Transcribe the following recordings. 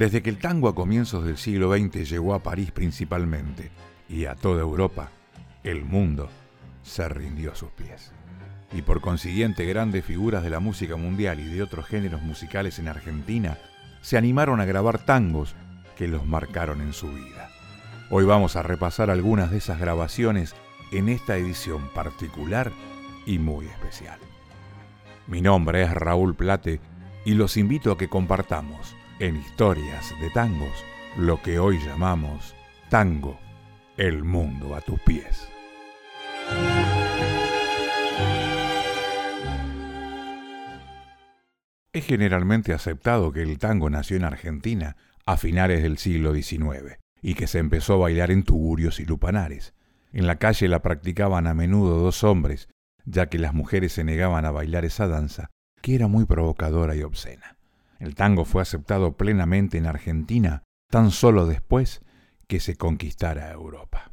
Desde que el tango a comienzos del siglo XX llegó a París principalmente y a toda Europa, el mundo se rindió a sus pies. Y por consiguiente grandes figuras de la música mundial y de otros géneros musicales en Argentina se animaron a grabar tangos que los marcaron en su vida. Hoy vamos a repasar algunas de esas grabaciones en esta edición particular y muy especial. Mi nombre es Raúl Plate y los invito a que compartamos en Historias de Tangos lo que hoy llamamos Tango, el mundo a tus pies. Es generalmente aceptado que el tango nació en Argentina a finales del siglo XIX y que se empezó a bailar en tugurios y lupanares. En la calle la practicaban a menudo dos hombres, ya que las mujeres se negaban a bailar esa danza, que era muy provocadora y obscena. El tango fue aceptado plenamente en Argentina tan solo después que se conquistara Europa.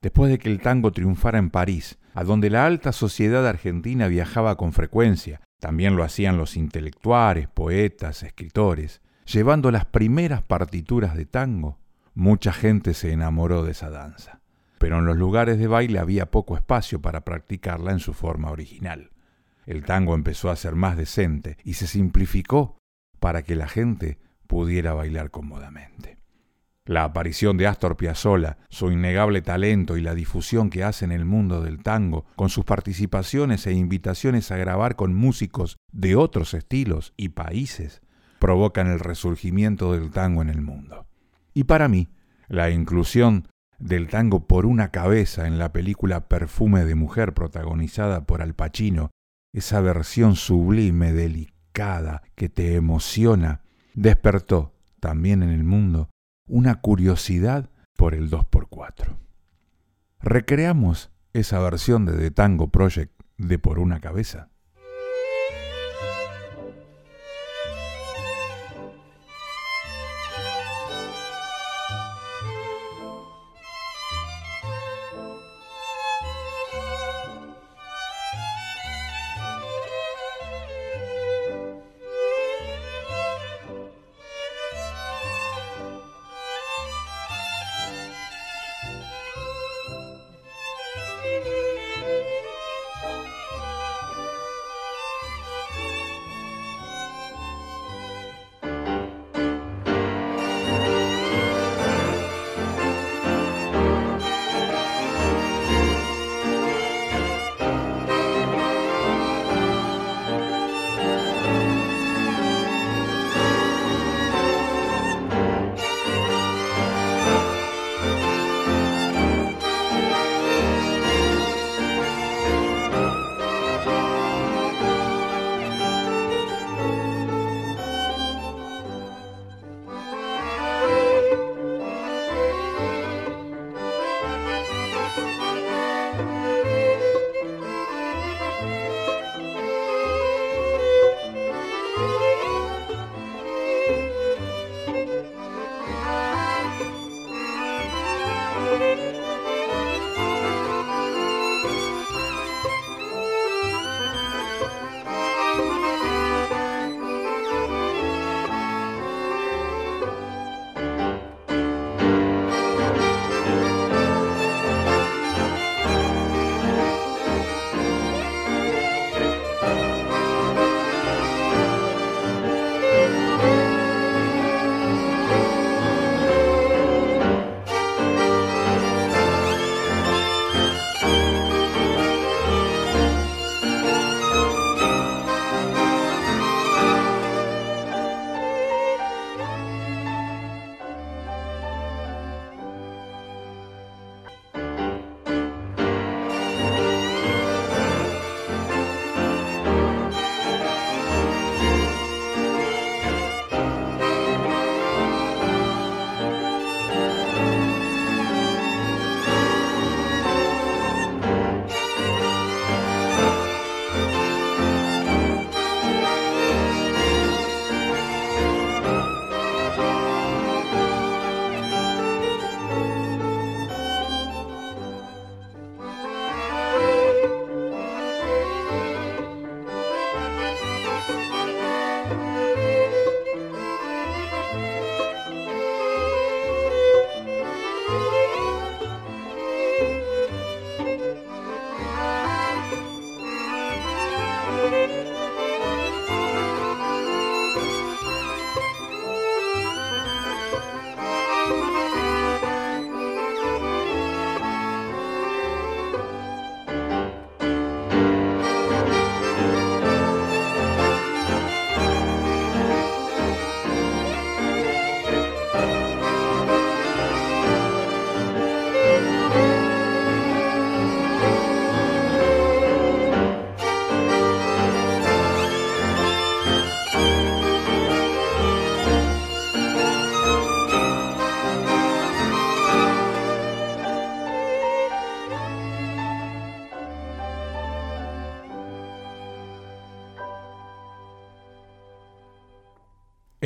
Después de que el tango triunfara en París, a donde la alta sociedad argentina viajaba con frecuencia, también lo hacían los intelectuales, poetas, escritores, llevando las primeras partituras de tango, mucha gente se enamoró de esa danza. Pero en los lugares de baile había poco espacio para practicarla en su forma original. El tango empezó a ser más decente y se simplificó para que la gente pudiera bailar cómodamente. La aparición de Astor Piazzolla, su innegable talento y la difusión que hace en el mundo del tango, con sus participaciones e invitaciones a grabar con músicos de otros estilos y países, provocan el resurgimiento del tango en el mundo. Y para mí, la inclusión del tango por una cabeza en la película Perfume de Mujer protagonizada por Al Pacino, esa versión sublime, delicada, que te emociona, despertó también en el mundo una curiosidad por el 2x4. Recreamos esa versión de The Tango Project de Por una cabeza.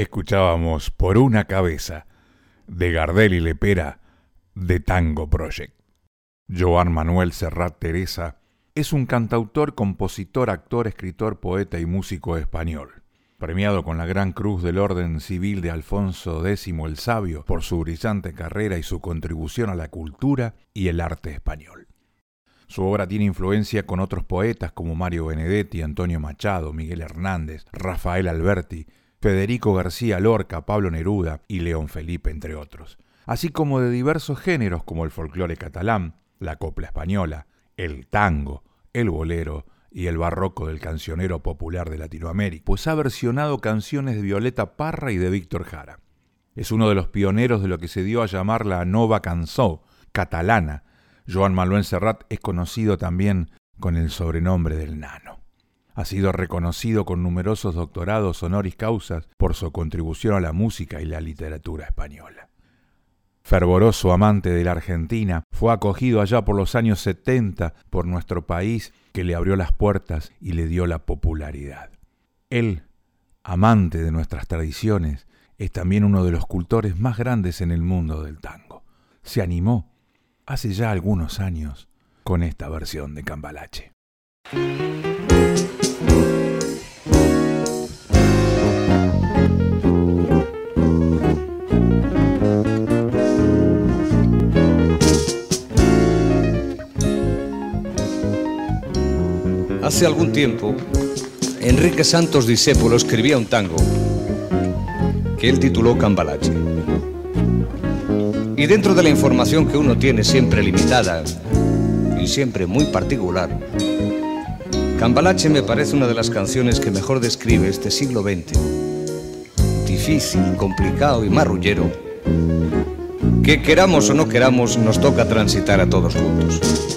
Escuchábamos Por una cabeza de Gardel y Lepera de Tango Project. Joan Manuel Serrat Teresa es un cantautor, compositor, actor, escritor, poeta y músico español. Premiado con la Gran Cruz del Orden Civil de Alfonso X el Sabio por su brillante carrera y su contribución a la cultura y el arte español. Su obra tiene influencia con otros poetas como Mario Benedetti, Antonio Machado, Miguel Hernández, Rafael Alberti, Federico García Lorca, Pablo Neruda y León Felipe, entre otros, así como de diversos géneros como el folclore catalán, la copla española, el tango, el bolero y el barroco del cancionero popular de Latinoamérica, pues ha versionado canciones de Violeta Parra y de Víctor Jara. Es uno de los pioneros de lo que se dio a llamar la Nova Cançó catalana. Joan Manuel Serrat es conocido también con el sobrenombre del Nano. Ha sido reconocido con numerosos doctorados honoris causas por su contribución a la música y la literatura española. Fervoroso amante de la Argentina, fue acogido allá por los años 70 por nuestro país que le abrió las puertas y le dio la popularidad. Él, amante de nuestras tradiciones, es también uno de los cultores más grandes en el mundo del tango. Se animó, hace ya algunos años, con esta versión de Cambalache. Hace algún tiempo, Enrique Santos Discépolo escribía un tango que él tituló Cambalache. Y dentro de la información que uno tiene siempre limitada y siempre muy particular, Cambalache me parece una de las canciones que mejor describe este siglo XX, difícil, complicado y marrullero, que queramos o no queramos nos toca transitar a todos juntos.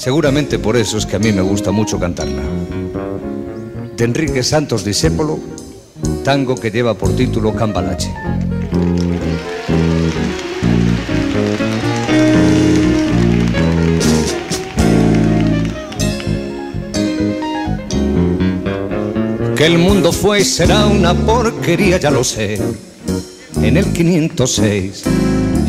Seguramente por eso es que a mí me gusta mucho cantarla. De Enrique Santos Discépolo, tango que lleva por título Cambalache. Que el mundo fue y será una porquería, ya lo sé. En el 506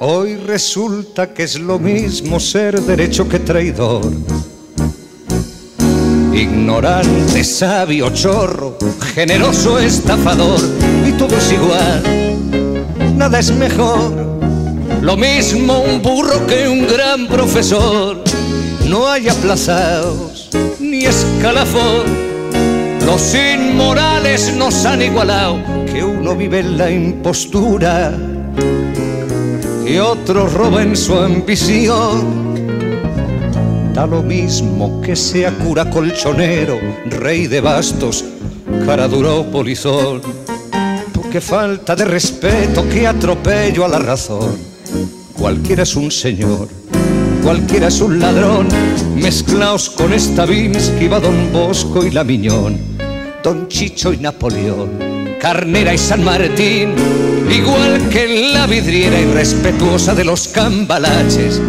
Hoy resulta que es lo mismo ser derecho que traidor. Ignorante, sabio, chorro, generoso, estafador, y todo es igual, nada es mejor. Lo mismo un burro que un gran profesor. No hay aplazados ni escalafón. Los inmorales nos han igualado, que uno vive en la impostura y otro roba en su ambición. Da lo mismo que sea cura colchonero, rey de bastos, cara duro polizón. Qué falta de respeto, qué atropello a la razón. Cualquiera es un señor, cualquiera es un ladrón, mezclaos con esta que va Don Bosco y la Miñón, Don Chicho y Napoleón Carnera y San Martín, igual que la vidriera irrespetuosa de los cambalaches,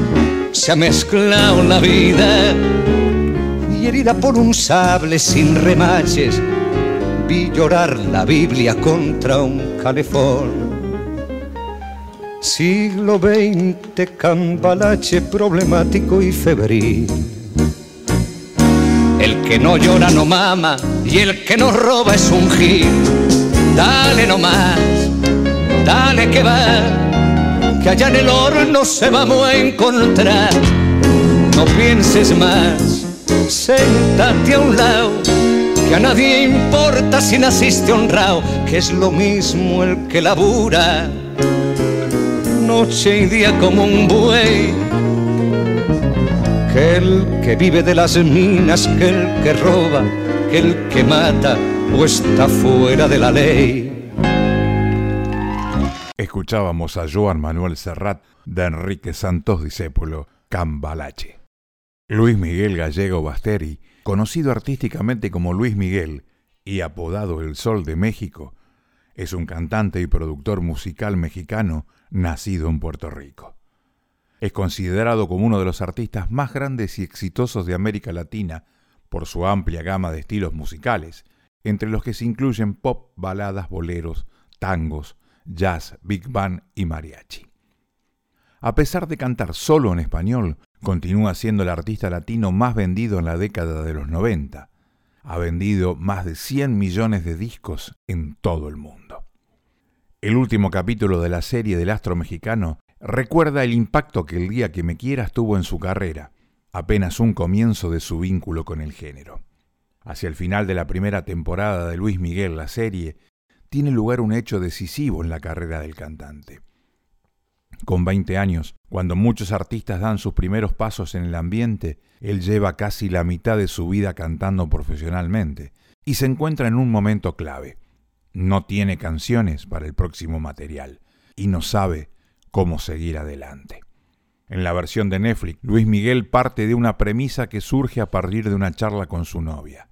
se ha mezclado la vida y herida por un sable sin remaches, vi llorar la Biblia contra un calefón. Siglo XX, cambalache problemático y febril. El que no llora no mama y el que no roba es un gil dale nomás, dale que va, que allá en el horno se vamos a encontrar. No pienses más, séntate a un lado, que a nadie importa si naciste honrado, que es lo mismo el que labura, noche y día como un buey. Que el que vive de las minas, que el que roba, que el que mata, o está fuera de la ley. Escuchábamos a Joan Manuel Serrat de Enrique Santos Discépolo, Cambalache. Luis Miguel Gallego Basteri, conocido artísticamente como Luis Miguel y apodado El Sol de México, es un cantante y productor musical mexicano nacido en Puerto Rico. Es considerado como uno de los artistas más grandes y exitosos de América Latina por su amplia gama de estilos musicales, entre los que se incluyen pop, baladas, boleros, tangos, jazz, big band y mariachi. A pesar de cantar solo en español, continúa siendo el artista latino más vendido en la década de los 90. Ha vendido más de 100 millones de discos en todo el mundo. El último capítulo de la serie del astro mexicano recuerda el impacto que el día que me quieras tuvo en su carrera, apenas un comienzo de su vínculo con el género. Hacia el final de la primera temporada de Luis Miguel, la serie, tiene lugar un hecho decisivo en la carrera del cantante. Con 20 años, cuando muchos artistas dan sus primeros pasos en el ambiente, él lleva casi la mitad de su vida cantando profesionalmente y se encuentra en un momento clave. No tiene canciones para el próximo material y no sabe cómo seguir adelante. En la versión de Netflix, Luis Miguel parte de una premisa que surge a partir de una charla con su novia.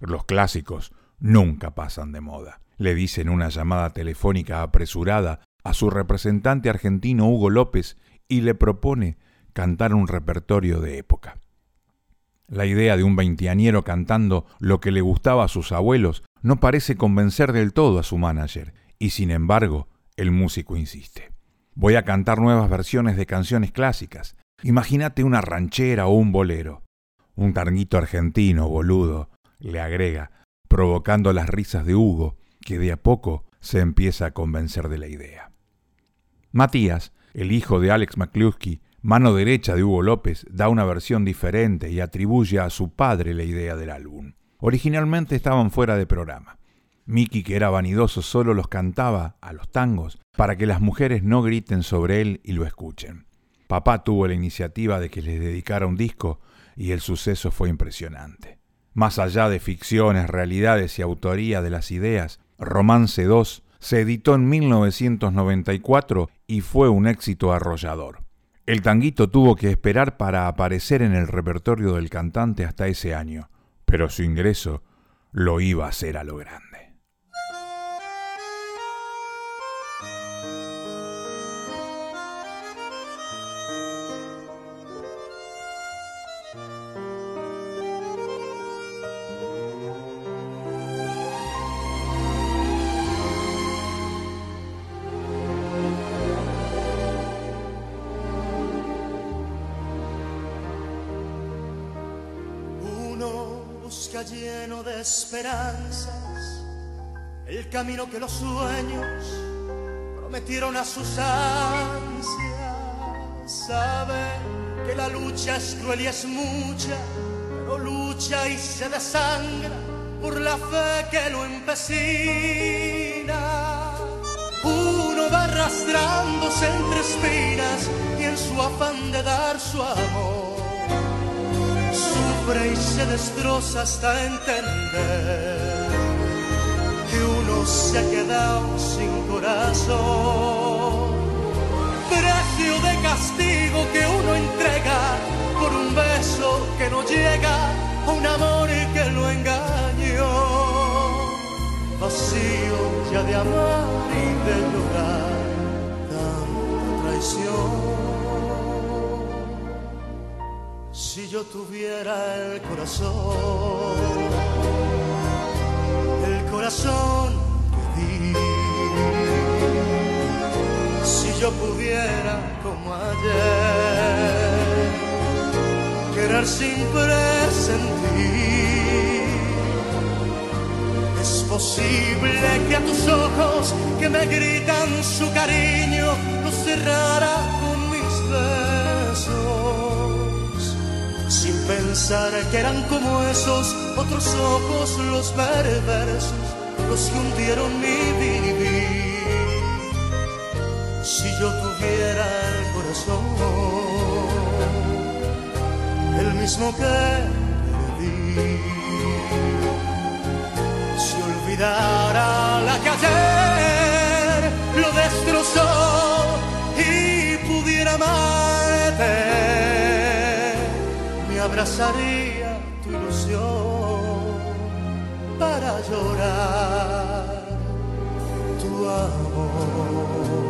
Los clásicos nunca pasan de moda le dice en una llamada telefónica apresurada a su representante argentino Hugo López y le propone cantar un repertorio de época. La idea de un veinteañero cantando lo que le gustaba a sus abuelos no parece convencer del todo a su manager, y sin embargo, el músico insiste. Voy a cantar nuevas versiones de canciones clásicas. Imagínate una ranchera o un bolero. Un tarnito argentino, boludo, le agrega, provocando las risas de Hugo, que de a poco se empieza a convencer de la idea. Matías, el hijo de Alex McCluskey, mano derecha de Hugo López, da una versión diferente y atribuye a su padre la idea del álbum. Originalmente estaban fuera de programa. Mickey, que era vanidoso, solo los cantaba a los tangos para que las mujeres no griten sobre él y lo escuchen. Papá tuvo la iniciativa de que les dedicara un disco y el suceso fue impresionante. Más allá de ficciones, realidades y autoría de las ideas, Romance 2, se editó en 1994 y fue un éxito arrollador. El tanguito tuvo que esperar para aparecer en el repertorio del cantante hasta ese año, pero su ingreso lo iba a hacer a lo grande. Lleno de esperanzas el camino que los sueños prometieron a sus ansias. Sabe que la lucha es cruel y es mucha, pero lucha y se desangra por la fe que lo empecina. Uno va arrastrándose entre espinas y en su afán de dar su amor y se destroza hasta entender que uno se ha quedado sin corazón. Precio de castigo que uno entrega por un beso que no llega un amor que lo engañó. Vacío ya de amar y de llorar tanta traición. Yo tuviera el corazón, el corazón que di, si yo pudiera como ayer, querer sin presentir, es posible que a tus ojos que me gritan su cariño los cerrara pensar que eran como esos otros ojos los perversos, los que hundieron mi vivir. Si yo tuviera el corazón, el mismo que di, si olvidara abrazaría tu ilusión para llorar tu amor.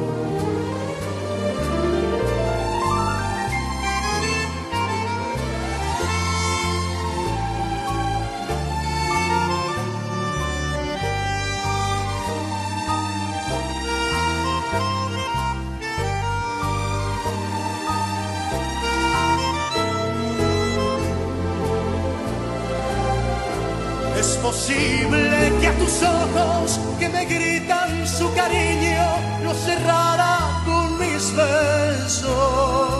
Posible que a tus ojos que me gritan su cariño los cerrara con mis besos?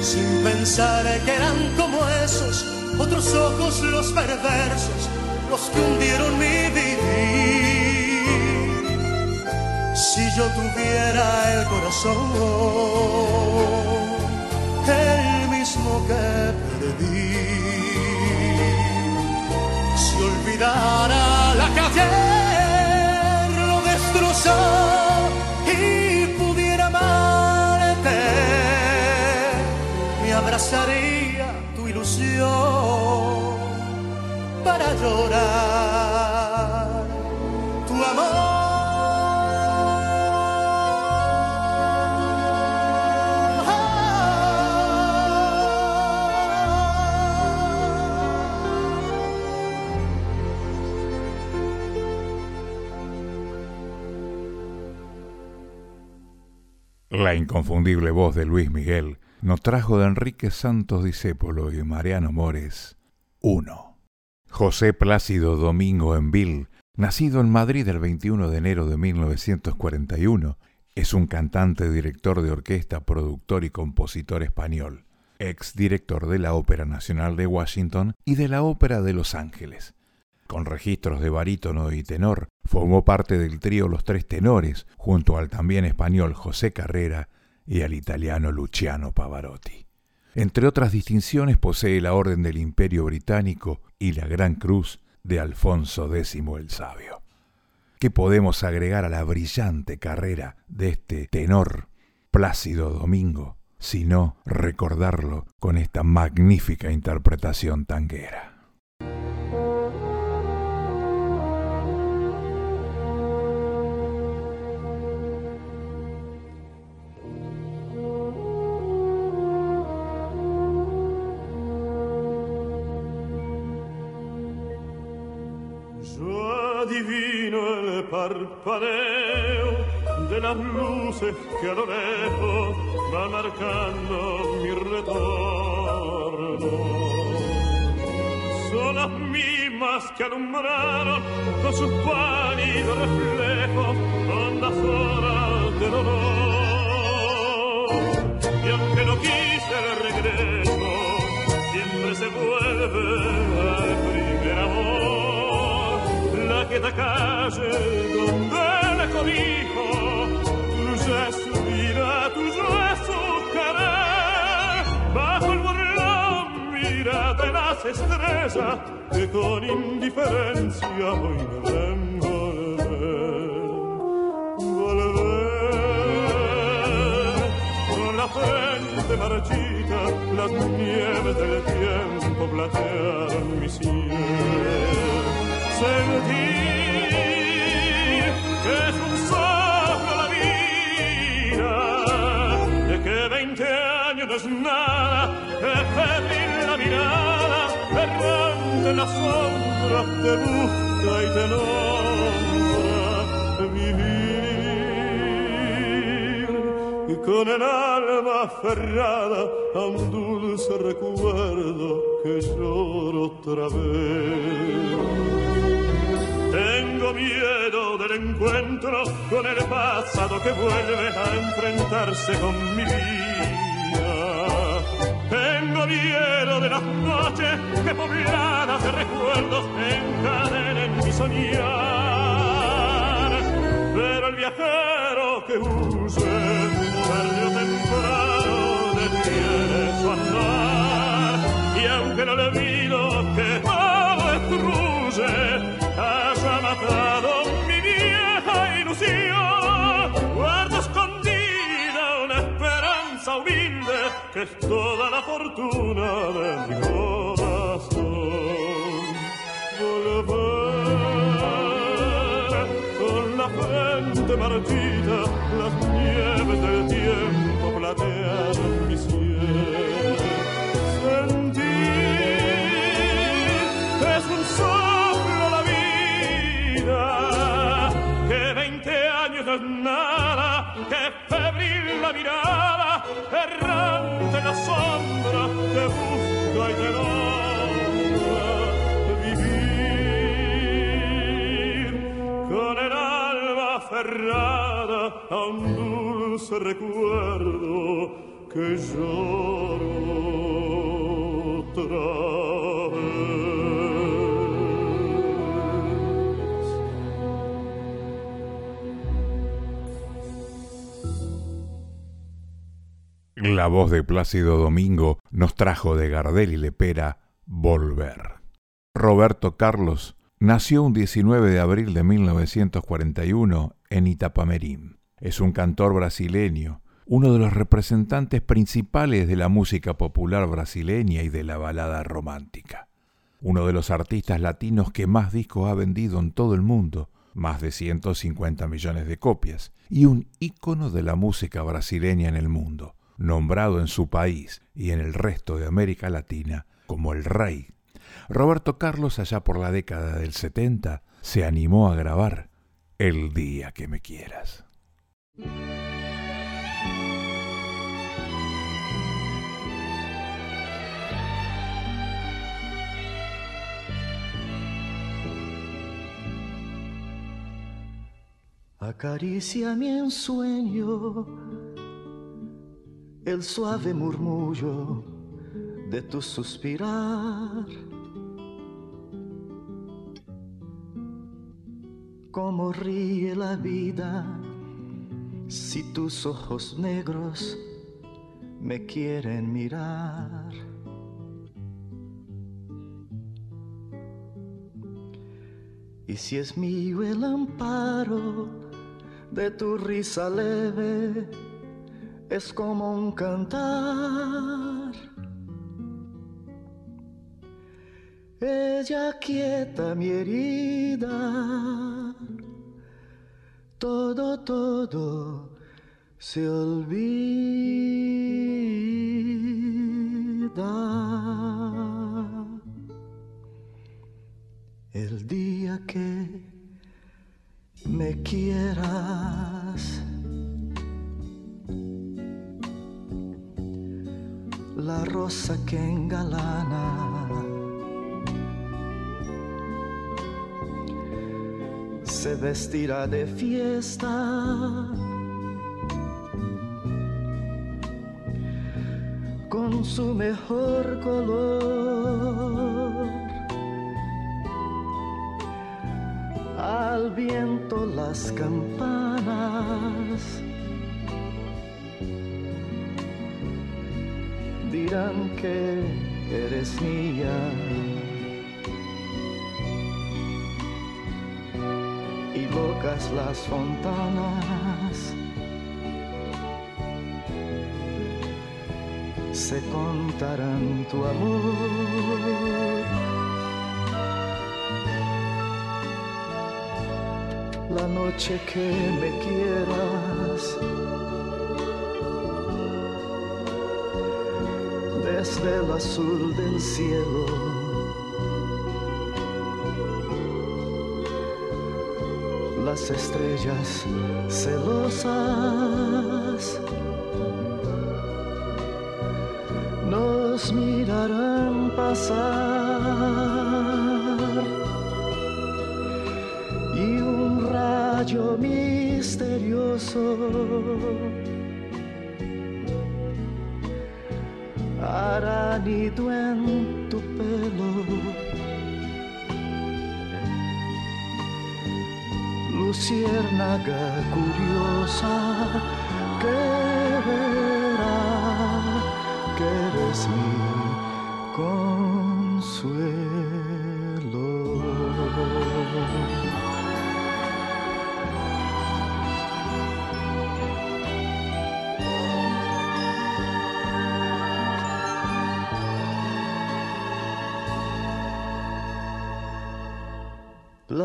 Sin pensar que eran como esos otros ojos los perversos, los que hundieron mi vivir. Si yo tuviera el corazón, el mismo que perdí la calle lo destrozó y pudiera amarte, me abrazaría tu ilusión para llorar La inconfundible voz de Luis Miguel nos trajo de Enrique Santos Discépolo y Mariano Mores uno. José Plácido Domingo Envil, nacido en Madrid el 21 de enero de 1941, es un cantante, director de orquesta, productor y compositor español, ex director de la Ópera Nacional de Washington y de la Ópera de Los Ángeles con registros de barítono y tenor, formó parte del trío Los Tres Tenores, junto al también español José Carrera y al italiano Luciano Pavarotti. Entre otras distinciones posee la Orden del Imperio Británico y la Gran Cruz de Alfonso X el Sabio. ¿Qué podemos agregar a la brillante carrera de este tenor Plácido Domingo, sino recordarlo con esta magnífica interpretación tanguera? Parpadeo de las luces que a lo lejos va marcando mi retorno. Son las mismas que alumbraron con sus pálidos reflejos hondas horas de dolor. Y aunque no quise el regreso, siempre se vuelve amor que da calle donde le cobijo, tuya es su vida, tuyo es. Bajo el burlón mira de las estrellas que con indiferencia hoy me ven volver. Volver con la frente marchita, las nieves del tiempo platearon mi cielo sentir que es un soplo la vida, de que veinte años no es nada, que febril la mirada, errante en la sombra, te busca y te nombra vivir con el alma aferrada a un dulce recuerdo que lloro otra vez. Tengo miedo del encuentro con el pasado que vuelve a enfrentarse con mi vida. Tengo miedo de las noches que pobladas de recuerdos encadenen mi soñar. Pero el viajero que use tarde o temprano detiene su andar. Y aunque no le olvido que todo destruye, que es toda la fortuna de mi corazón. Volver con la frente marchita, las nieves del tiempo platean mi cielo. Sentir es un soplo la vida, que veinte años es nada, que febril la mirada, errante la sombra, que busca y te nombra. Vivir con el alma aferrada a un dulce recuerdo que lloro otra La voz de Plácido Domingo nos trajo de Gardel y Lepera Volver. Roberto Carlos nació un 19 de abril de 1941 en Itapamerín. Es un cantor brasileño, uno de los representantes principales de la música popular brasileña y de la balada romántica. Uno de los artistas latinos que más discos ha vendido en todo el mundo, más de 150 millones de copias, y un ícono de la música brasileña en el mundo, nombrado en su país y en el resto de América Latina como el rey. Roberto Carlos allá por la década del 70 se animó a grabar El día que me quieras. Acaricia mi ensueño el suave murmullo de tu suspirar. Cómo ríe la vida si tus ojos negros me quieren mirar. Y si es mío el amparo de tu risa leve, es como un cantar. Ella quieta mi herida, todo, todo se olvida. El día que me quieras. La rosa que engalana. Se vestirá de fiesta. Con su mejor color. al viento las campanas dirán que eres mía y locas las fontanas se contarán tu amor la noche que me quieras. Desde el azul del cielo. Las estrellas celosas nos mirarán pasar y un rayo misterioso hará nido en tu pelo. Luciérnaga curiosa que verá que eres mi consuelo.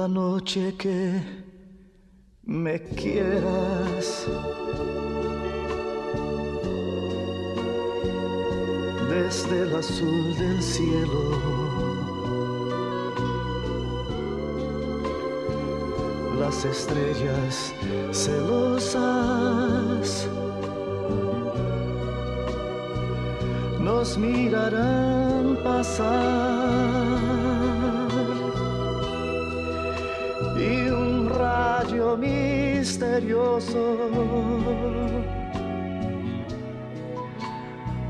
Noche que me quieras. Desde el azul del cielo. Las estrellas celosas nos mirarán pasar misterioso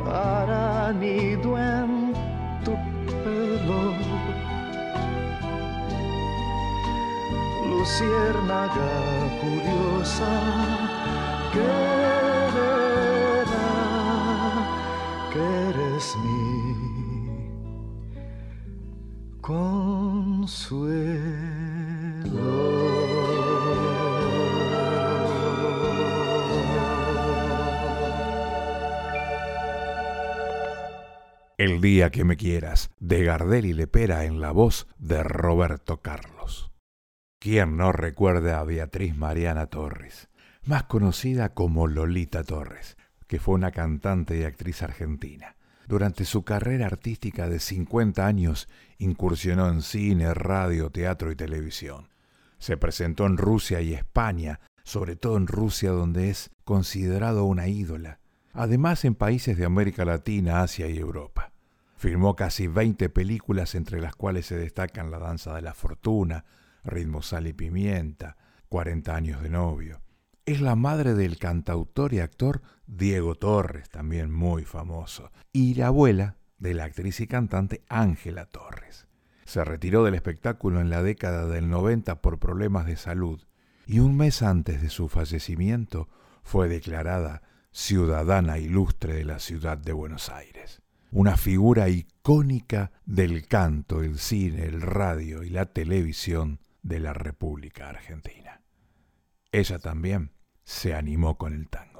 para nido en tu curiosa que El día que me quieras, de Gardel y Lepera en la voz de Roberto Carlos. ¿Quién no recuerda a Beatriz Mariana Torres, más conocida como Lolita Torres, que fue una cantante y actriz argentina? Durante su carrera artística de 50 años incursionó en cine, radio, teatro y televisión. Se presentó en Rusia y España, sobre todo en Rusia donde es considerado una ídola, además en países de América Latina, Asia y Europa. Filmó casi 20 películas entre las cuales se destacan La Danza de la Fortuna, Ritmo Sal y Pimienta, 40 años de novio. Es la madre del cantautor y actor Diego Torres, también muy famoso, y la abuela de la actriz y cantante Ángela Torres. Se retiró del espectáculo en la década del 90 por problemas de salud y un mes antes de su fallecimiento fue declarada ciudadana ilustre de la ciudad de Buenos Aires una figura icónica del canto, el cine, el radio y la televisión de la República Argentina. Ella también se animó con el tango.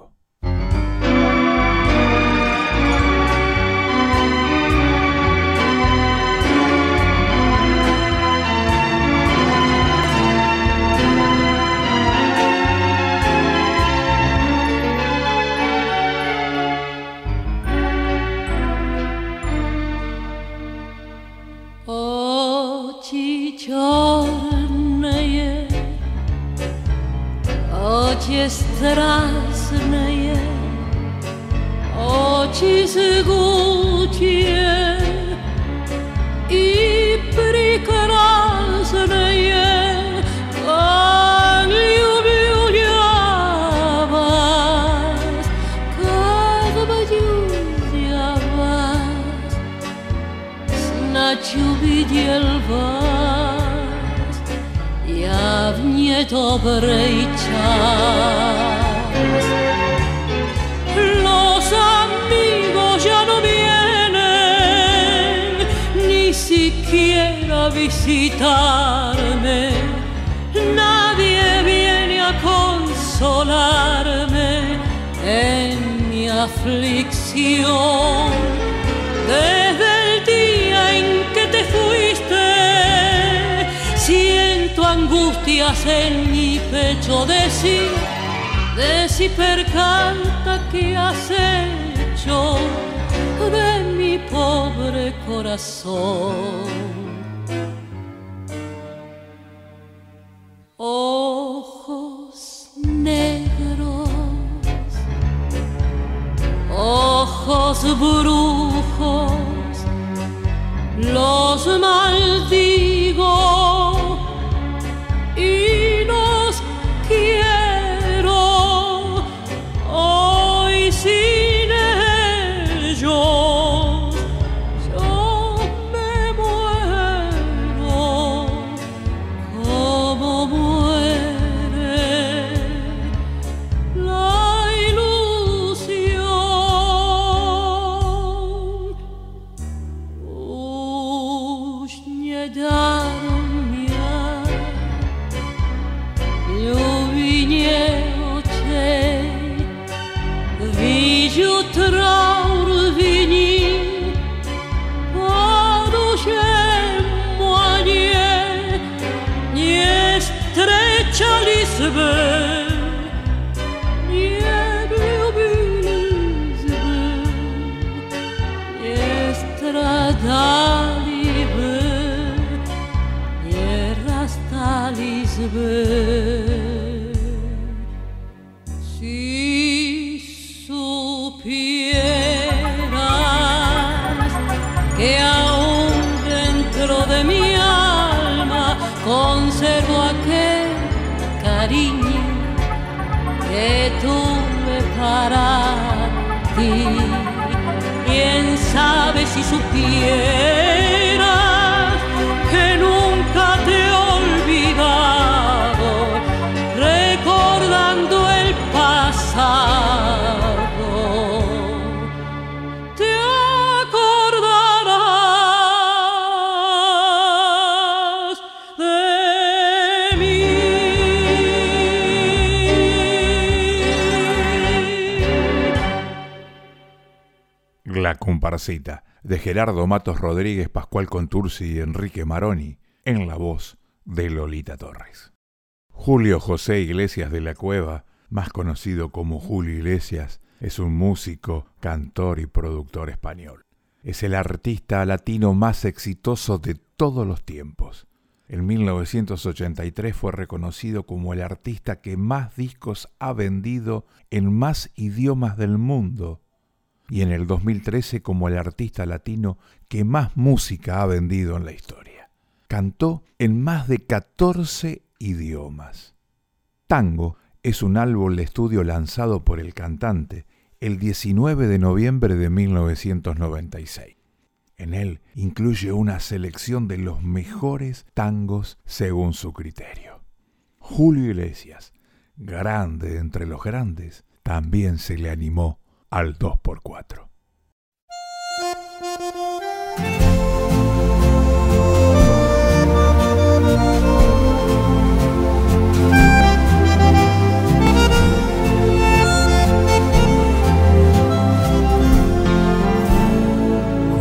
черное, очи страстные, очи жгучие. Los amigos ya no vienen ni siquiera a visitarme. Nadie viene a consolarme en mi aflicción. Angustias en mi pecho decir de percanta que has hecho de mi pobre corazón. Ojos negros, ojos brujos, cariño que tú me para ti. Quién sabe si supiera de Gerardo Matos Rodríguez, Pascual Contursi y Enrique Maroni, en la voz de Lolita Torres. Julio José Iglesias de la Cueva, más conocido como Julio Iglesias, es un músico, cantor y productor español. Es el artista latino más exitoso de todos los tiempos. En 1983 fue reconocido como el artista que más discos ha vendido en más idiomas del mundo y en el 2013 como el artista latino que más música ha vendido en la historia. Cantó en más de 14 idiomas. Tango es un álbum de estudio lanzado por el cantante el 19 de noviembre de 1996. En él incluye una selección de los mejores tangos según su criterio. Julio Iglesias, grande entre los grandes, también se le animó al 2x4.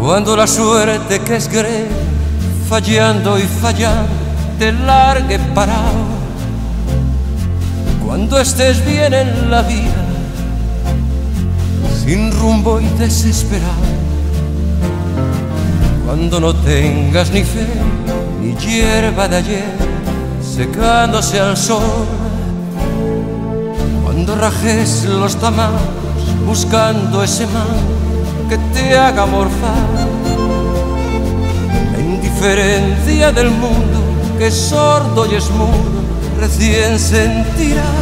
Cuando la suerte que es gre, fallando y fallando, te largue parado. Cuando estés bien en la vida, sin rumbo y desesperado. Cuando no tengas ni fe ni hierba de ayer secándose al sol. Cuando rajes los tamaños buscando ese mal que te haga morfar. La indiferencia del mundo que es sordo y es mudo recién sentirás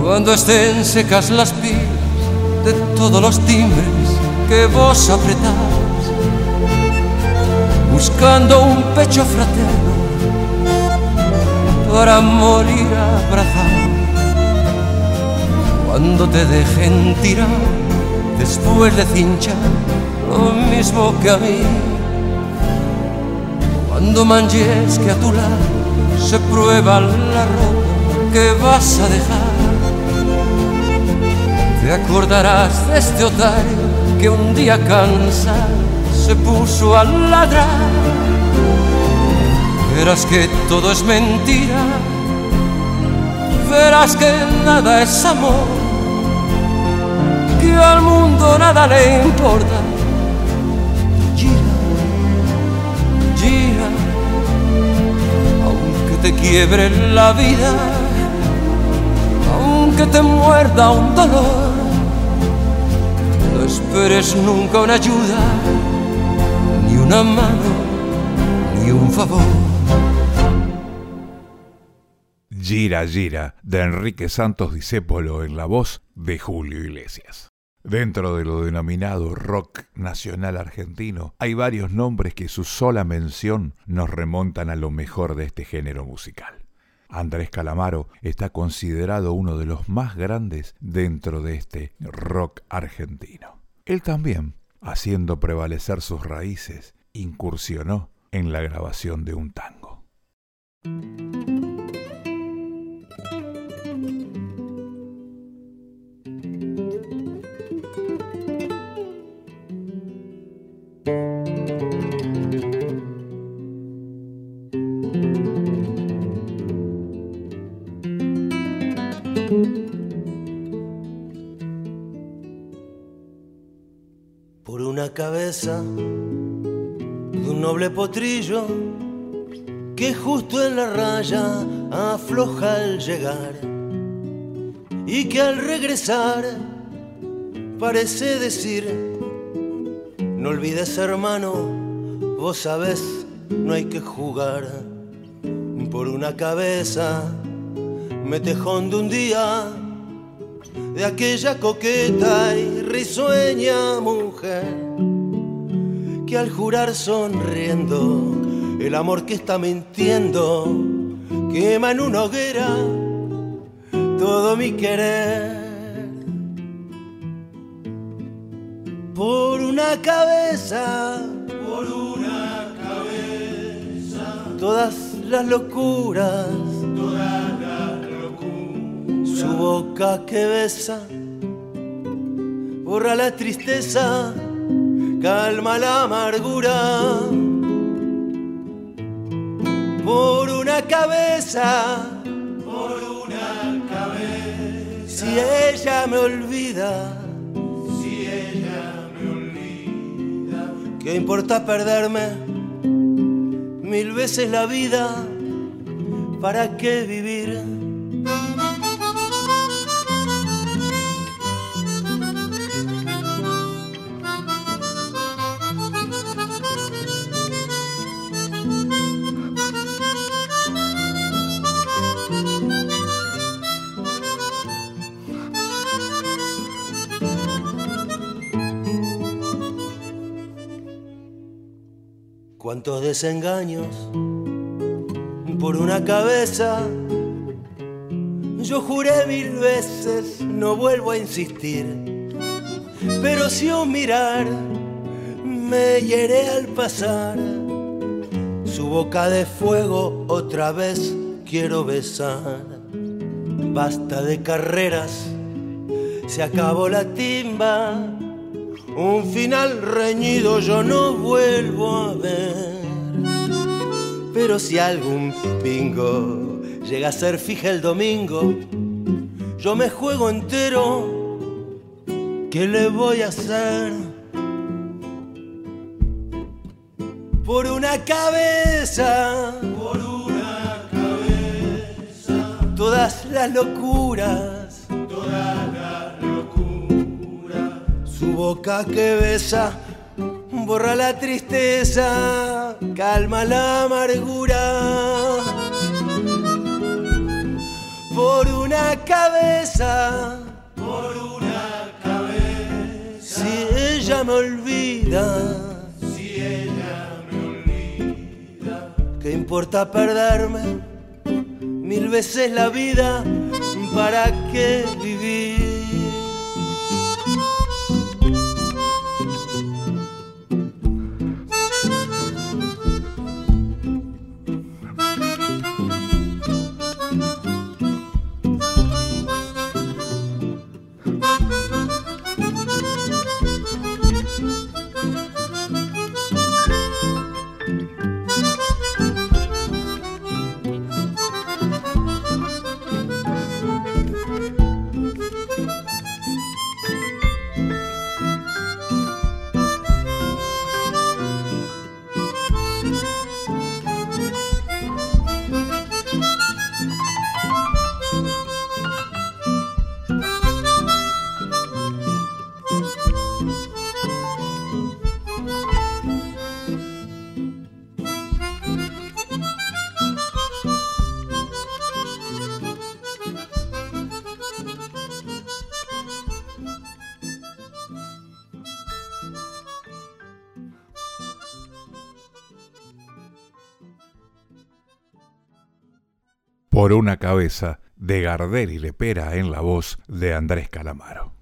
cuando estén secas las pilas de todos los timbres que vos apretás, buscando un pecho fraterno para morir abrazado. Cuando te dejen tirar después de cinchar lo mismo que a mí, cuando manches que a tu lado se prueba la ropa que vas a dejar te acordarás de este otario que un día cansado se puso a ladrar. Verás que todo es mentira, verás que nada es amor, que al mundo nada le importa. Gira, gira, aunque te quiebre la vida, te muerda un dolor esperes nunca una ayuda, ni una mano, ni un favor. Gira Gira de Enrique Santos Discépolo en la voz de Julio Iglesias. Dentro de lo denominado rock nacional argentino, hay varios nombres que su sola mención nos remontan a lo mejor de este género musical. Andrés Calamaro está considerado uno de los más grandes dentro de este rock argentino. Él también, haciendo prevalecer sus raíces, incursionó en la grabación de un tango. Cabeza de un noble potrillo que justo en la raya afloja al llegar y que al regresar parece decir, no olvides hermano, vos sabés, no hay que jugar por una cabeza, metejón de un día de aquella coqueta y risueña mujer que al jurar sonriendo el amor que está mintiendo quema en una hoguera todo mi querer. Por una cabeza por una cabeza todas las locuras todas las locuras. Su boca que besa borra la tristeza calma la amargura por una cabeza, por una cabeza. Si ella me olvida, si ella me olvida, ¿qué importa perderme mil veces la vida? ¿Para qué vivir? Cuántos desengaños por una cabeza. Yo juré mil veces, no vuelvo a insistir, pero si un mirar me hiere al pasar, su boca de fuego otra vez quiero besar. Basta de carreras, se acabó la timba un final reñido yo no vuelvo a ver. Pero si algún pingo llega a ser fija el domingo, yo me juego entero. ¿Qué le voy a hacer? Por una cabeza, por una cabeza, todas las locuras, su boca que besa borra la tristeza, calma la amargura. Por una cabeza, por una cabeza. Si ella me olvida, si ella me olvida, ¿qué importa perderme mil veces la vida? ¿Para qué vivir? Una cabeza de Gardel y Lepera en la voz de Andrés Calamaro.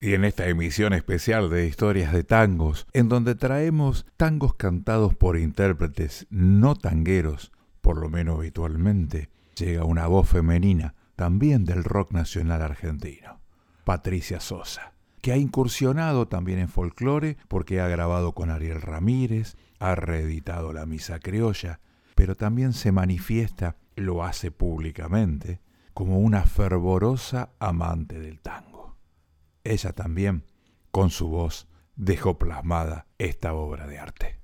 Y en esta emisión especial de Historias de Tangos, en donde traemos tangos cantados por intérpretes no tangueros, por lo menos habitualmente, llega una voz femenina también del rock nacional argentino, Patricia Sosa, que ha incursionado también en folclore porque ha grabado con Ariel Ramírez, ha reeditado La Misa Criolla, pero también se manifiesta, lo hace públicamente, como una fervorosa amante del tango. Ella también, con su voz, dejó plasmada esta obra de arte.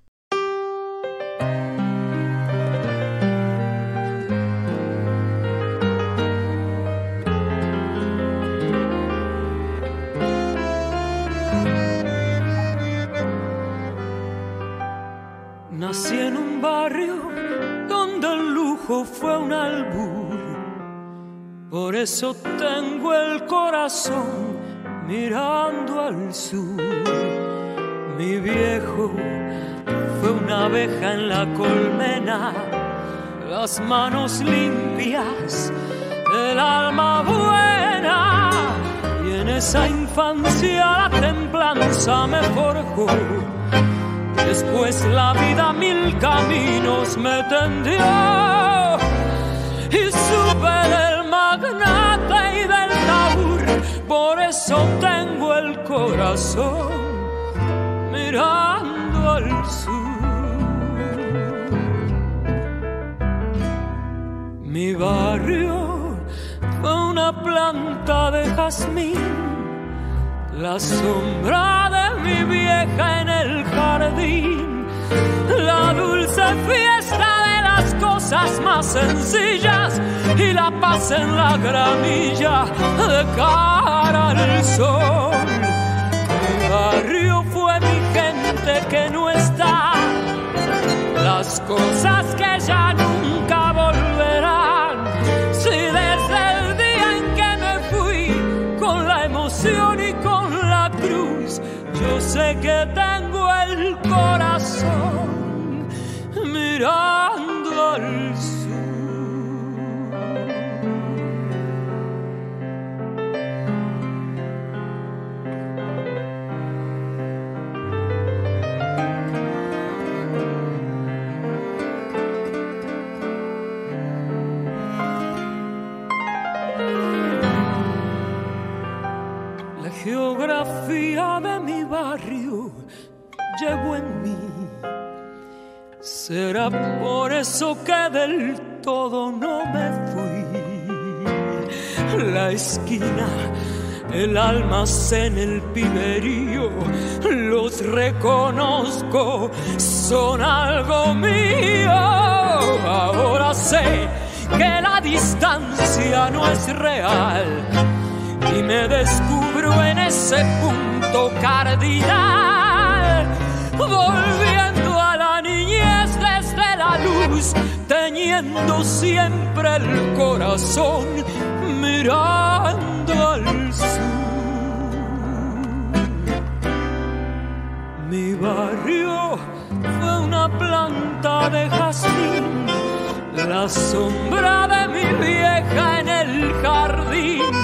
Nací en un barrio fue un albur. Por eso tengo el corazón mirando al sur. Mi viejo fue una abeja en la colmena, las manos limpias, el alma buena. Y en esa infancia la templanza me forjó Después la vida mil caminos me tendió Tengo el corazón mirando al sur. Mi barrio fue una planta de jazmín la sombra de mi vieja en el jardín, la dulce fiesta cosas más sencillas y la paz en la gramilla de cara al sol. Mi barrio fue mi gente que no está, las cosas que ya nunca volverán. Si desde el día en que me fui con la emoción y yo sé que tengo eso que del todo no me fui. La esquina, el almacén, el piberío, los reconozco, son algo mío. Ahora sé que la distancia no es real y me descubro en ese punto cardinal, volviendo luz, teniendo siempre el corazón mirando al sur. Mi barrio fue una planta de jazmín, la sombra de mi vieja en el jardín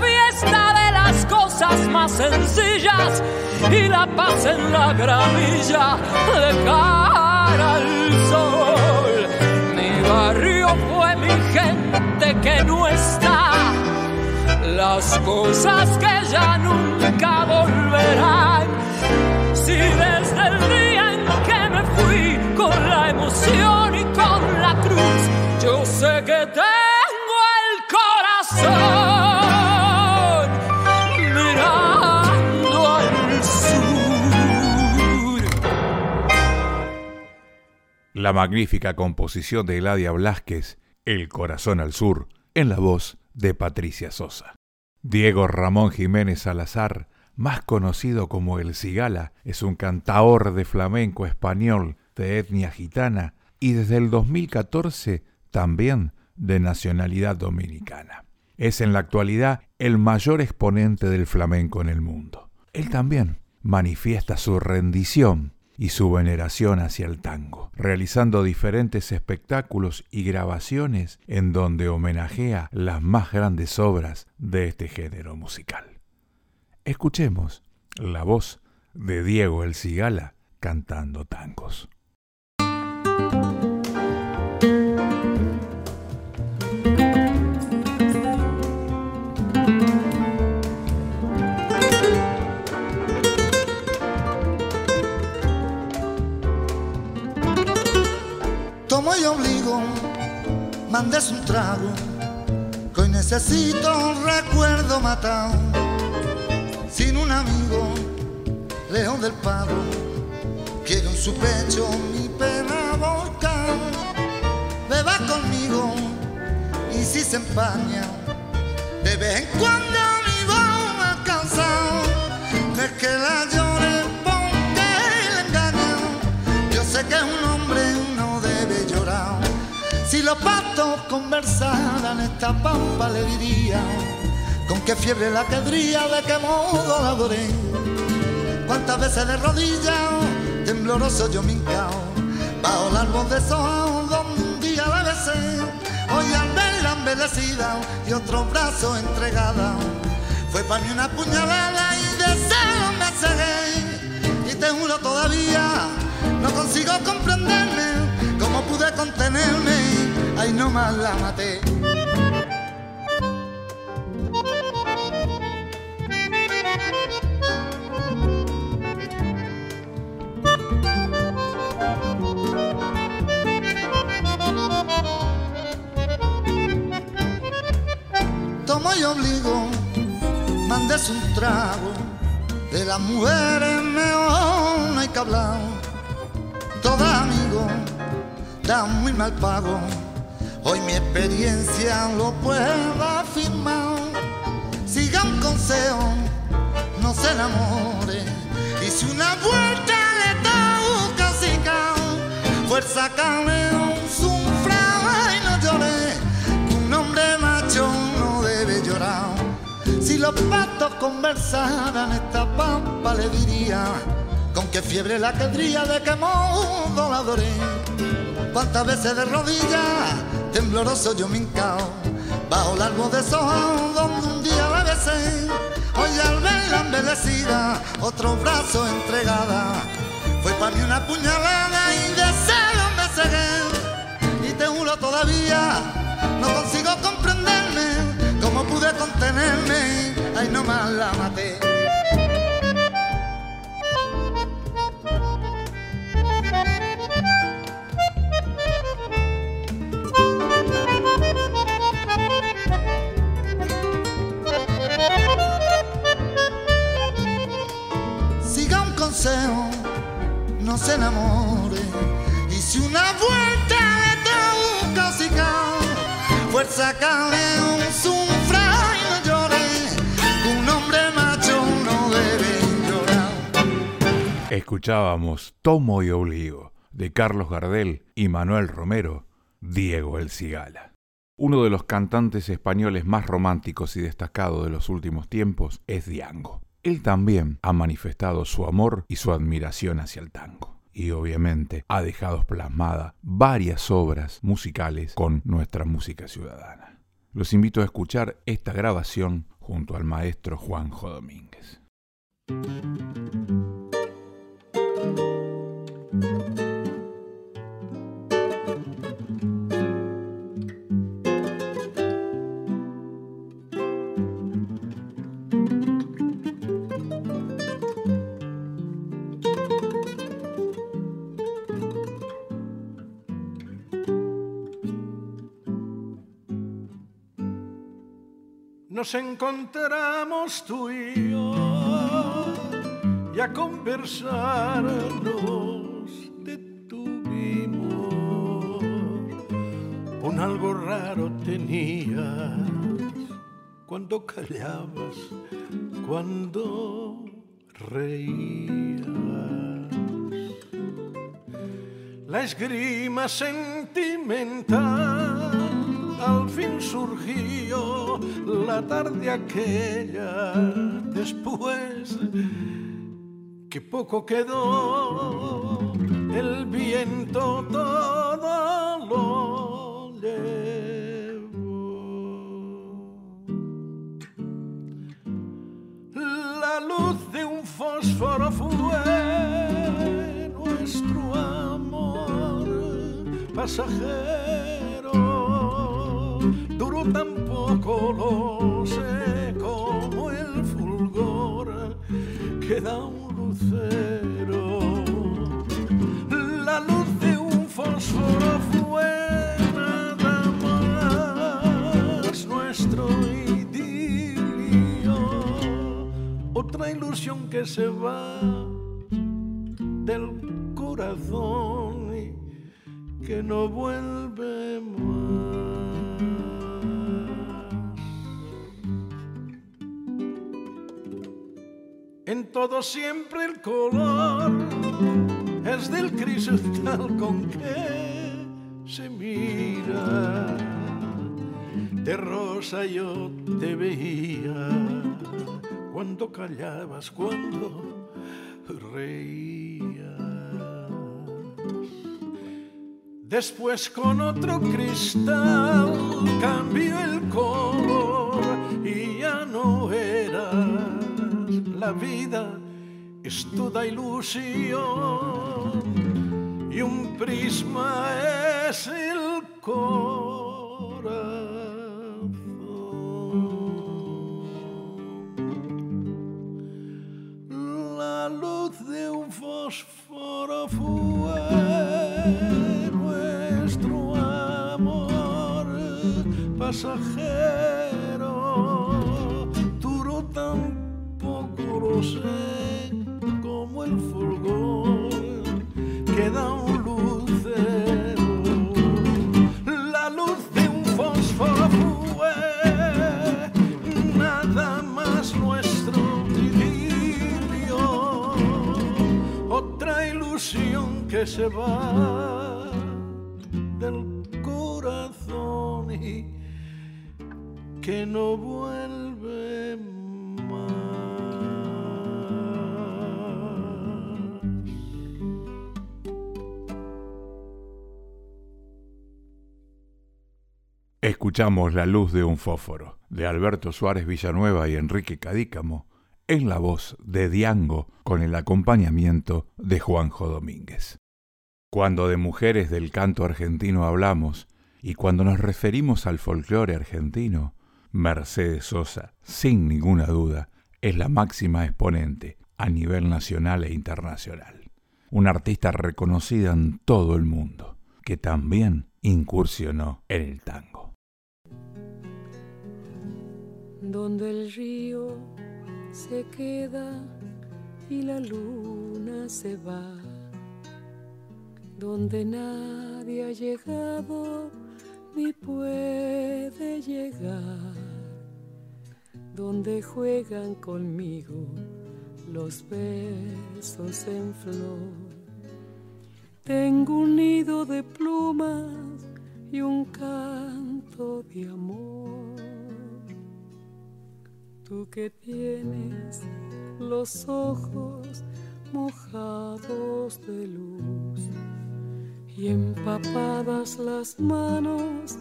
fiesta de las cosas más sencillas y la paz en la gramilla de al sol. Mi barrio fue mi gente que no está, las cosas que ya nunca volverán. Si desde el día en que me fui con la emoción y con la cruz, yo sé que tengo la magnífica composición de Eladia Blasquez, El corazón al sur, en la voz de Patricia Sosa. Diego Ramón Jiménez Salazar, más conocido como El Cigala, es un cantaor de flamenco español de etnia gitana y desde el 2014 también de nacionalidad dominicana. Es en la actualidad el mayor exponente del flamenco en el mundo. Él también manifiesta su rendición y su veneración hacia el tango, realizando diferentes espectáculos y grabaciones en donde homenajea las más grandes obras de este género musical. Escuchemos la voz de Diego El Cigala cantando tangos. Obligo, mandes un trago, hoy necesito un recuerdo matado, sin un amigo, lejos del pago, quiero en su pecho mi pena volcán, beba conmigo y si se empaña, de vez en cuando mi voz alcanza, es que la llore si los patos conversaran esta pampa le diría, con qué fiebre la quedría, de qué modo la adoré, cuántas veces de rodillas, tembloroso yo me hincao, bajo el árbol de soja donde un día la besé, hoy al verla embellecida y otro brazo entregada, fue para mí una puñalada y de celo me cegué, y te juro todavía, no consigo comprenderme, cómo pude contenerme, ahí nomás la maté. Tomo y obligo, mandes un trago, de las mujeres mejor no hay que hablar. Todo amigo da muy mal pago, hoy mi experiencia lo puedo afirmar. Siga un consejo, no se enamore, y si una vuelta le toca cica, fuerza cameo, sufra y no llore, un hombre macho no debe llorar. Si los patos conversaran esta pampa le diría con qué fiebre la querría, de qué modo la adoré. Cuántas veces de rodillas, tembloroso yo me hincao, bajo el árbol de donde un día la besé. Hoy al verla embellecida, otro brazo entregada, fue para mí una puñalada y de celo me cegué. Y te juro todavía, no consigo comprenderme, cómo pude contenerme, ahí nomás la maté. Se enamore. Una vuelta un y Un hombre macho no debe llorar. Escuchábamos Tomo y Obligo de Carlos Gardel y Manuel Romero, Diego El Cigala. Uno de los cantantes españoles más románticos y destacados de los últimos tiempos es Diango. Él también ha manifestado su amor y su admiración hacia el tango. Y obviamente ha dejado plasmada varias obras musicales con nuestra música ciudadana. Los invito a escuchar esta grabación junto al maestro Juanjo Domínguez. Nos encontramos tú y yo y a conversar nos detuvimos. Un algo raro tenías cuando callabas, cuando reías. La esgrima sentimental al fin surgió la tarde aquella después que poco quedó, el viento todo lo llevó. La luz de un fósforo fue nuestro amor pasajero, duró tan poco lo sé como el fulgor que da un lucero. La luz de un fósforo fue nada más nuestro idilio, otra ilusión que se va del corazón y que no vuelve más. En todo siempre el color es del cristal con que se mira. De rosa yo te veía cuando callabas, cuando reías. Después con otro cristal cambió el color y ya no eras la vida es toda ilusión y un prisma es el corazón. La luz de un fósforo fue nuestro amor pasajero, lo sé como el fulgor que da un lucero. La luz de un fósforo fue nada más nuestro idilio, otra ilusión que se va del corazón y que no vuelve más. Escuchamos La luz de un fósforo de Alberto Suárez Villanueva y Enrique Cadícamo en la voz de Diango con el acompañamiento de Juanjo Domínguez. Cuando de mujeres del canto argentino hablamos y cuando nos referimos al folclore argentino, Mercedes Sosa, sin ninguna duda, es la máxima exponente a nivel nacional e internacional. Una artista reconocida en todo el mundo, que también incursionó en el tango. Donde el río se queda y la luna se va, donde nadie ha llegado ni puede llegar, donde juegan conmigo los besos en flor. Tengo un nido de plumas y un canto de amor. Tú que tienes los ojos mojados de luz y empapadas las manos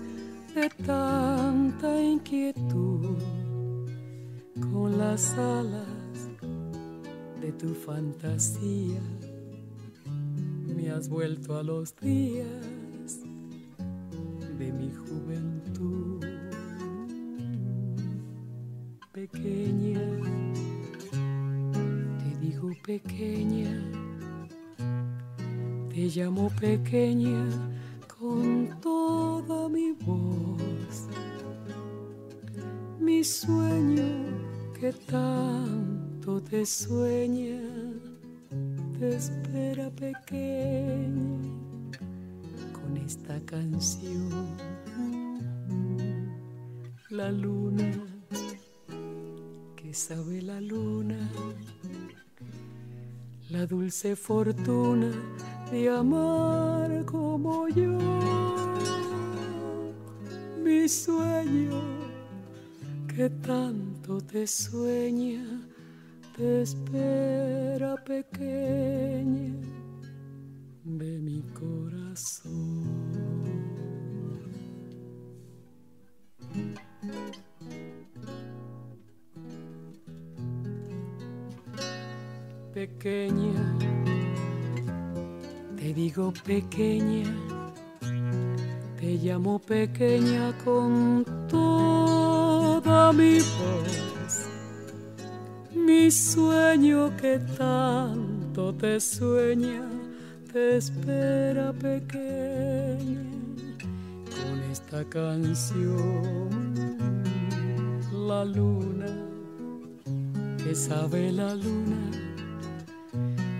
de tanta inquietud con las alas de tu fantasía me has vuelto a los días de mi juventud pequeña te digo pequeña te llamo pequeña con toda mi voz. Mi sueño que tanto te sueña, te espera pequeña con esta canción. La luna, sabe la luna, la dulce fortuna de amar como yo. Mi sueño que tanto te sueña, te espera pequeña de mi corazón. Pequeña, te digo pequeña, te llamo pequeña con toda mi voz. Mi sueño que tanto te sueña, te espera pequeña con esta canción. La luna, que sabe la luna,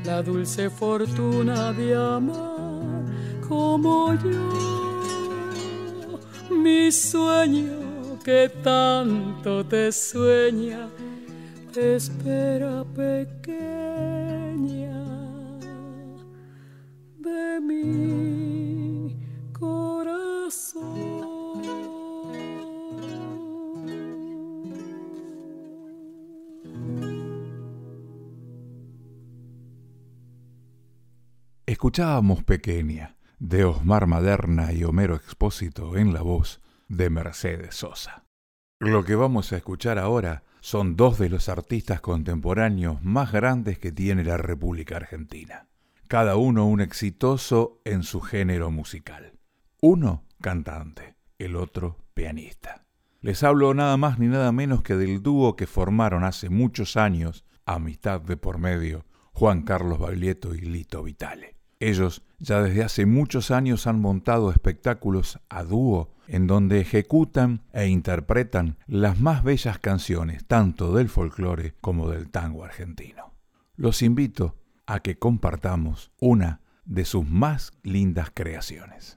la dulce fortuna de amar como yo. Mi sueño que tanto te sueña, te espera pequeña de mi Escuchábamos Pequeña de Osmar Maderna y Homero Expósito en la voz de Mercedes Sosa. Lo que vamos a escuchar ahora son dos de los artistas contemporáneos más grandes que tiene la República Argentina, cada uno un exitoso en su género musical. Uno cantante, el otro pianista. Les hablo nada más ni nada menos que del dúo que formaron hace muchos años, amistad de por medio, Juan Carlos Baglietto y Lito Vitale. Ellos ya desde hace muchos años han montado espectáculos a dúo en donde ejecutan e interpretan las más bellas canciones tanto del folclore como del tango argentino. Los invito a que compartamos una de sus más lindas creaciones.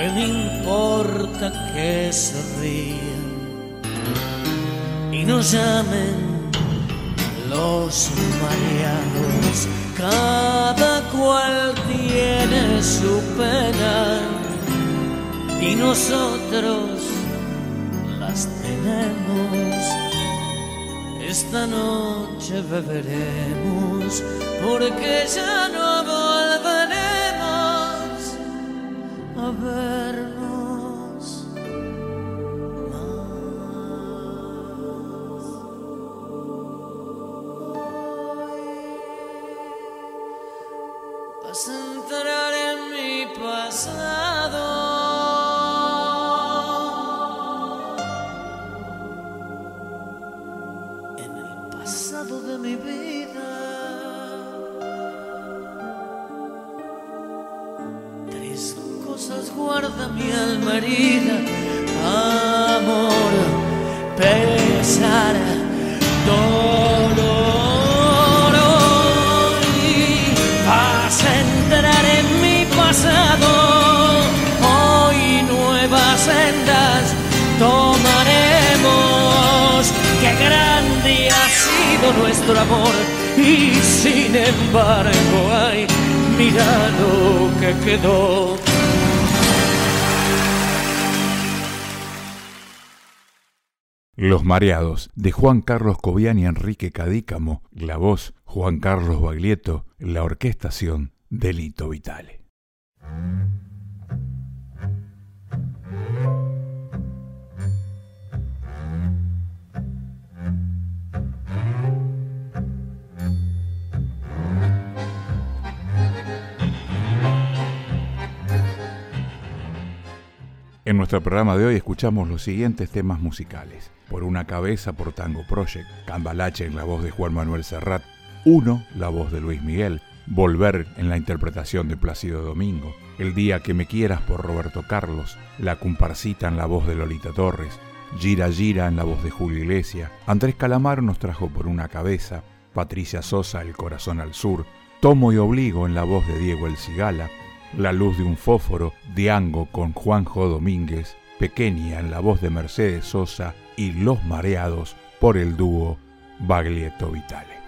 que no importa que se ríen y nos llamen los mareados, cada cual tiene su pena y nosotros las tenemos. Esta noche beberemos porque ya no volveremos a Los Mareados, de Juan Carlos Cobian y Enrique Cadícamo, la voz Juan Carlos Baglietto, la orquestación Delito Vitale. En nuestro programa de hoy escuchamos los siguientes temas musicales. Por una cabeza por Tango Project, Cambalache en la voz de Juan Manuel Serrat, Uno, la voz de Luis Miguel, Volver en la interpretación de Plácido Domingo, El día que me quieras por Roberto Carlos, La comparsita en la voz de Lolita Torres, Gira Gira en la voz de Julio Iglesias, Andrés Calamaro nos trajo por una cabeza, Patricia Sosa El corazón al sur, Tomo y Obligo en la voz de Diego El Cigala, la luz de un fósforo, Diango con Juanjo Domínguez, Pequeña en la voz de Mercedes Sosa y Los Mareados por el dúo Baglietto Vitale.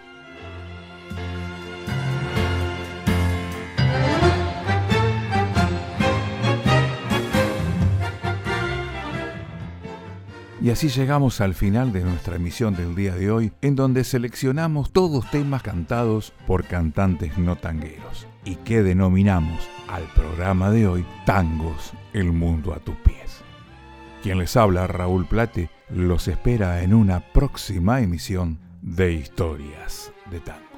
Y así llegamos al final de nuestra emisión del día de hoy, en donde seleccionamos todos temas cantados por cantantes no tangueros y que denominamos al programa de hoy Tangos, el mundo a tus pies. Quien les habla, Raúl Plate, los espera en una próxima emisión de Historias de Tango.